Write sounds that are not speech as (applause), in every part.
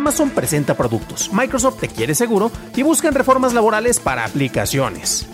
Amazon presenta productos, Microsoft te quiere seguro y buscan reformas laborales para aplicaciones.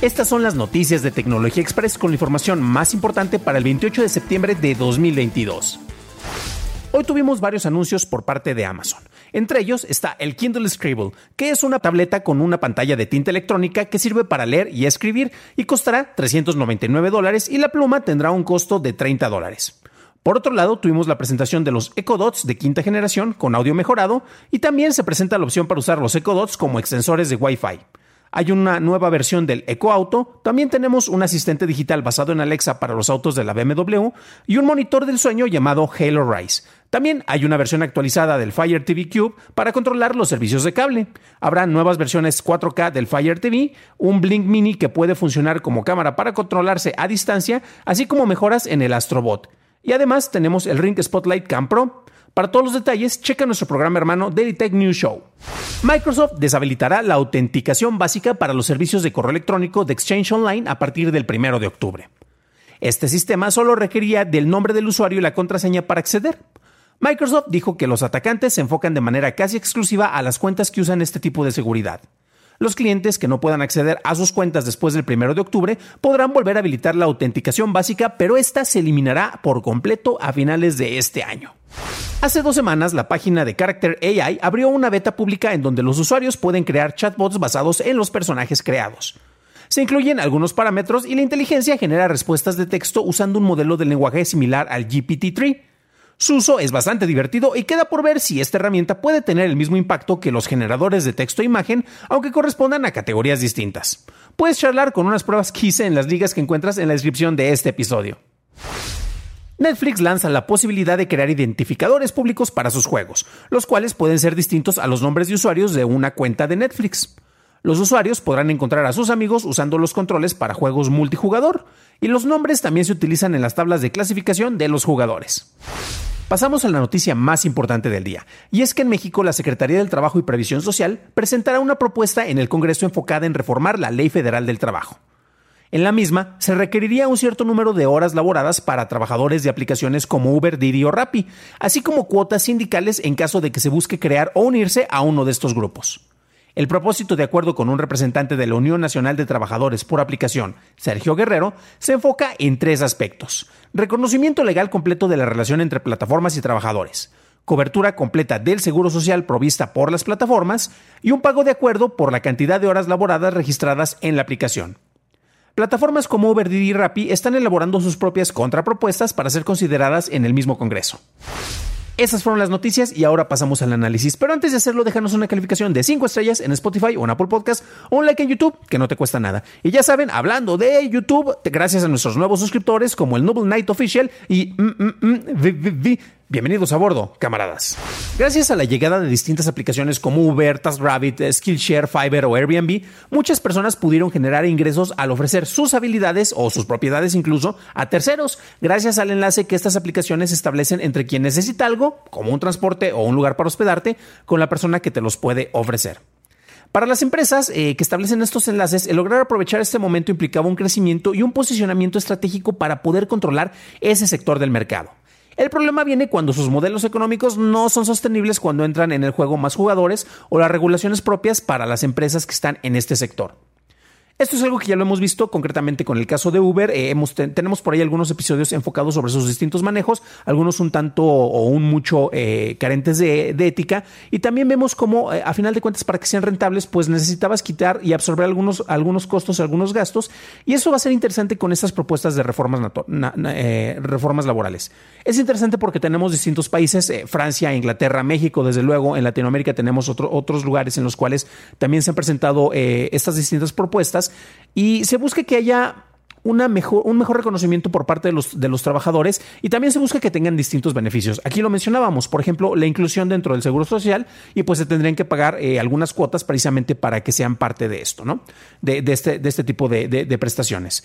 Estas son las noticias de Tecnología Express con la información más importante para el 28 de septiembre de 2022. Hoy tuvimos varios anuncios por parte de Amazon. Entre ellos está el Kindle Scribble, que es una tableta con una pantalla de tinta electrónica que sirve para leer y escribir y costará 399 dólares y la pluma tendrá un costo de 30 dólares. Por otro lado, tuvimos la presentación de los Echo Dots de quinta generación con audio mejorado y también se presenta la opción para usar los Echo Dots como extensores de Wi-Fi. Hay una nueva versión del Echo Auto, también tenemos un asistente digital basado en Alexa para los autos de la BMW y un monitor del sueño llamado Halo Rise. También hay una versión actualizada del Fire TV Cube para controlar los servicios de cable. Habrá nuevas versiones 4K del Fire TV, un Blink Mini que puede funcionar como cámara para controlarse a distancia, así como mejoras en el Astrobot. Y además tenemos el Ring Spotlight Cam Pro. Para todos los detalles, checa nuestro programa hermano Daily Tech News Show. Microsoft deshabilitará la autenticación básica para los servicios de correo electrónico de Exchange Online a partir del 1 de octubre. Este sistema solo requería del nombre del usuario y la contraseña para acceder. Microsoft dijo que los atacantes se enfocan de manera casi exclusiva a las cuentas que usan este tipo de seguridad. Los clientes que no puedan acceder a sus cuentas después del 1 de octubre podrán volver a habilitar la autenticación básica, pero esta se eliminará por completo a finales de este año. Hace dos semanas, la página de Character AI abrió una beta pública en donde los usuarios pueden crear chatbots basados en los personajes creados. Se incluyen algunos parámetros y la inteligencia genera respuestas de texto usando un modelo de lenguaje similar al GPT-3. Su uso es bastante divertido y queda por ver si esta herramienta puede tener el mismo impacto que los generadores de texto e imagen, aunque correspondan a categorías distintas. Puedes charlar con unas pruebas (laughs) que hice en las ligas que encuentras en la descripción de este episodio. Netflix lanza la posibilidad de crear identificadores públicos para sus juegos, los cuales pueden ser distintos a los nombres de usuarios de una cuenta de Netflix. Los usuarios podrán encontrar a sus amigos usando los controles para juegos multijugador, y los nombres también se utilizan en las tablas de clasificación de los jugadores. Pasamos a la noticia más importante del día, y es que en México la Secretaría del Trabajo y Previsión Social presentará una propuesta en el Congreso enfocada en reformar la Ley Federal del Trabajo. En la misma, se requeriría un cierto número de horas laboradas para trabajadores de aplicaciones como Uber, Didi o Rappi, así como cuotas sindicales en caso de que se busque crear o unirse a uno de estos grupos. El propósito, de acuerdo con un representante de la Unión Nacional de Trabajadores por Aplicación, Sergio Guerrero, se enfoca en tres aspectos. Reconocimiento legal completo de la relación entre plataformas y trabajadores, cobertura completa del seguro social provista por las plataformas y un pago de acuerdo por la cantidad de horas laboradas registradas en la aplicación. Plataformas como Uber, Didi y Rappi están elaborando sus propias contrapropuestas para ser consideradas en el mismo Congreso. Esas fueron las noticias y ahora pasamos al análisis. Pero antes de hacerlo, déjanos una calificación de 5 estrellas en Spotify o en Apple Podcast o un like en YouTube, que no te cuesta nada. Y ya saben, hablando de YouTube, gracias a nuestros nuevos suscriptores como el Noble Knight Official y mm, mm, mm, Bienvenidos a bordo, camaradas. Gracias a la llegada de distintas aplicaciones como Uber, TaskRabbit, Skillshare, Fiverr o Airbnb, muchas personas pudieron generar ingresos al ofrecer sus habilidades o sus propiedades incluso a terceros, gracias al enlace que estas aplicaciones establecen entre quien necesita algo, como un transporte o un lugar para hospedarte, con la persona que te los puede ofrecer. Para las empresas eh, que establecen estos enlaces, el lograr aprovechar este momento implicaba un crecimiento y un posicionamiento estratégico para poder controlar ese sector del mercado. El problema viene cuando sus modelos económicos no son sostenibles cuando entran en el juego más jugadores o las regulaciones propias para las empresas que están en este sector. Esto es algo que ya lo hemos visto concretamente con el caso de Uber. Eh, tenemos por ahí algunos episodios enfocados sobre sus distintos manejos, algunos un tanto o un mucho eh, carentes de, ética. Y también vemos cómo, eh, a final de cuentas, para que sean rentables, pues necesitabas quitar y absorber algunos, algunos costos, algunos gastos. Y eso va a ser interesante con estas propuestas de reformas, reformas laborales. Es interesante porque tenemos distintos países, Francia, Inglaterra, México, desde luego. En Latinoamérica tenemos otros lugares en los cuales también se han presentado estas distintas propuestas y se busca que haya una mejor, un mejor reconocimiento por parte de los, de los trabajadores y también se busca que tengan distintos beneficios. Aquí lo mencionábamos, por ejemplo, la inclusión dentro del Seguro Social y pues se tendrían que pagar eh, algunas cuotas precisamente para que sean parte de esto, ¿no? De, este, de este tipo de prestaciones.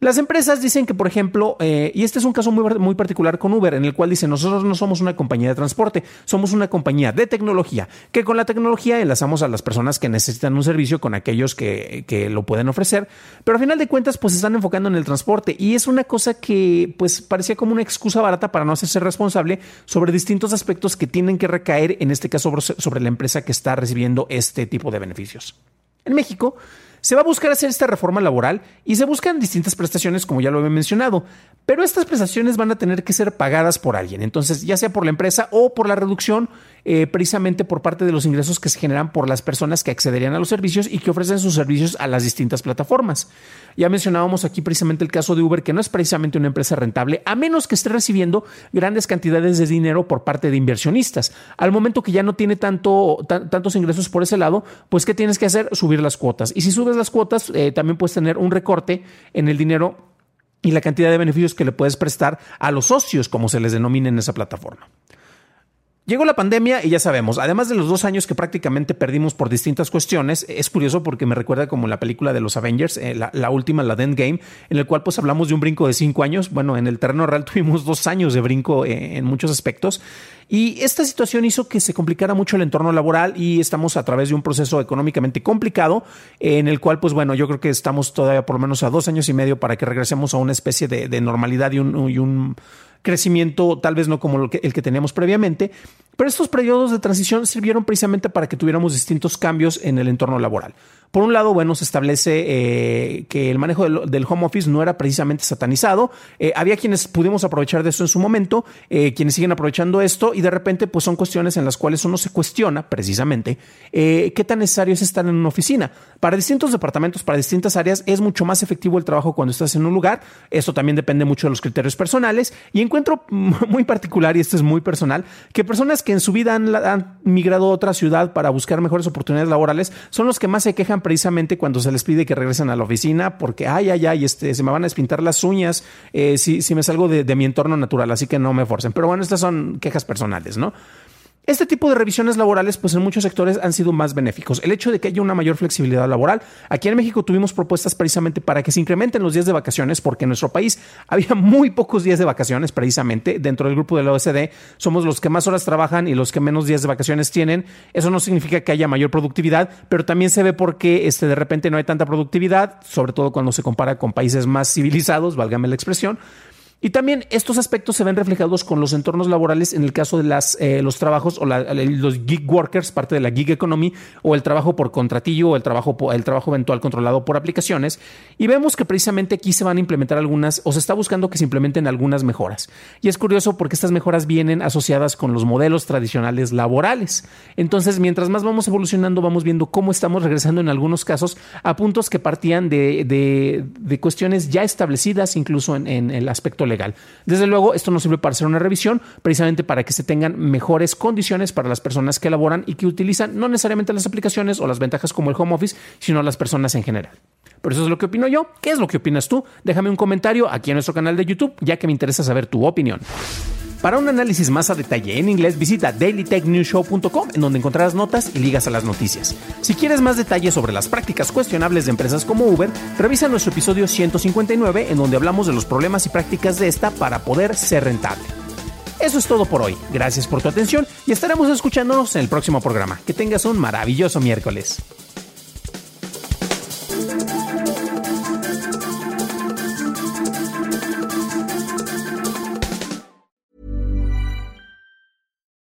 Las empresas dicen que, por ejemplo, eh, y este es un caso muy, particular con Uber, en el cual dicen, nosotros no somos una compañía de transporte, somos una compañía de tecnología, que con la tecnología enlazamos a las personas que necesitan un servicio con aquellos que, lo pueden ofrecer, pero al final de cuentas, pues se están enfocando en el transporte y es una cosa que, pues, parecía como una excusa barata para no hacerse responsable sobre distintos aspectos que tienen que recaer, en este caso, sobre la empresa que está recibiendo este tipo de beneficios. En México, se va a buscar hacer esta reforma laboral y se buscan distintas prestaciones, como ya lo he mencionado, pero estas prestaciones van a tener que ser pagadas por alguien, entonces ya sea por la empresa o por la reducción eh, precisamente por parte de los ingresos que se generan por las personas que accederían a los servicios y que ofrecen sus servicios a las distintas plataformas. Ya mencionábamos aquí precisamente el caso de Uber, que no es precisamente una empresa rentable, a menos que esté recibiendo grandes cantidades de dinero por parte de inversionistas. Al momento que ya no tiene tanto, tantos ingresos por ese lado, pues ¿qué tienes que hacer? Subir las cuotas. Y si subes las cuotas, eh, también puedes tener un recorte en el dinero y la cantidad de beneficios que le puedes prestar a los socios, como se les denomina en esa plataforma. Llegó la pandemia y ya sabemos, además de los dos años que prácticamente perdimos por distintas cuestiones, es curioso porque me recuerda como la película de los Avengers, eh, la, última, la de Endgame, en el cual pues hablamos de un brinco de cinco años. Bueno, en el terreno real (laughs) tuvimos dos años de brinco eh, en muchos aspectos. Y esta situación hizo que se complicara mucho el entorno laboral y estamos a través de un proceso económicamente complicado en el cual, pues bueno, yo creo que estamos todavía por lo menos a dos años y medio para que regresemos a una especie de, normalidad y y un crecimiento tal vez no como el que, teníamos previamente, pero estos periodos de transición sirvieron precisamente para que tuviéramos distintos cambios en el entorno laboral. Por un lado, bueno, se establece eh, que el manejo del, home office no era precisamente satanizado. Eh, había quienes pudimos aprovechar de esto en su momento, eh, quienes siguen aprovechando esto y de repente pues son cuestiones en las cuales uno se cuestiona precisamente qué tan necesario es estar en una oficina. Para distintos departamentos, para distintas áreas, es mucho más efectivo el trabajo cuando estás en un lugar. Esto también depende mucho de los criterios personales y encuentro (laughs) muy particular, y esto es muy personal, que personas que en su vida han migrado a otra ciudad para buscar mejores oportunidades laborales son los que más se quejan precisamente cuando se les pide que regresen a la oficina porque, ay, ay, ay, este, se me van a despintar las uñas eh, si, si me salgo de, de mi entorno natural, así que no me forcen. Pero bueno, estas son quejas personales, ¿no? Este tipo de revisiones laborales, pues en muchos sectores han sido más benéficos. El hecho de que haya una mayor flexibilidad laboral. Aquí en México tuvimos propuestas precisamente para que se incrementen los días de vacaciones, porque en nuestro país (laughs) había muy pocos días de vacaciones precisamente. Dentro del grupo de la OSD somos los que más horas trabajan y los que menos días de vacaciones tienen. Eso no significa que haya mayor productividad, pero también se ve por qué este, de repente no hay tanta productividad, sobre todo cuando se compara con países más civilizados, válgame la expresión. Y también estos aspectos se ven reflejados con los entornos laborales en el caso de las, eh, los trabajos o los gig workers, parte de la gig economy, o el trabajo por contratillo o el trabajo, el trabajo eventual controlado por aplicaciones. Y vemos que precisamente aquí se van a implementar algunas, o se está buscando que se implementen algunas mejoras. Y es curioso porque estas mejoras vienen asociadas con los modelos tradicionales laborales. Entonces, mientras más vamos evolucionando, vamos viendo cómo estamos regresando en algunos casos a puntos que partían de, de, cuestiones ya establecidas, incluso en, en el aspecto legal. Desde luego, esto no sirve para hacer una revisión, precisamente para que se tengan mejores condiciones para las personas que elaboran y que utilizan no necesariamente las aplicaciones o las ventajas como el home office, sino las personas en general. Pero eso es lo que opino yo. ¿Qué es lo que opinas tú? Déjame un comentario aquí en nuestro canal de YouTube, ya que me interesa saber tu opinión. Para un análisis más a detalle en inglés, visita dailytechnewshow.com, en donde encontrarás notas y ligas a las noticias. Si quieres más detalles sobre las prácticas cuestionables de empresas como Uber, revisa nuestro episodio 159, en donde hablamos de los problemas y prácticas de esta para poder ser rentable. Eso es todo por hoy. Gracias por tu atención y estaremos escuchándonos en el próximo programa. Que tengas un maravilloso miércoles.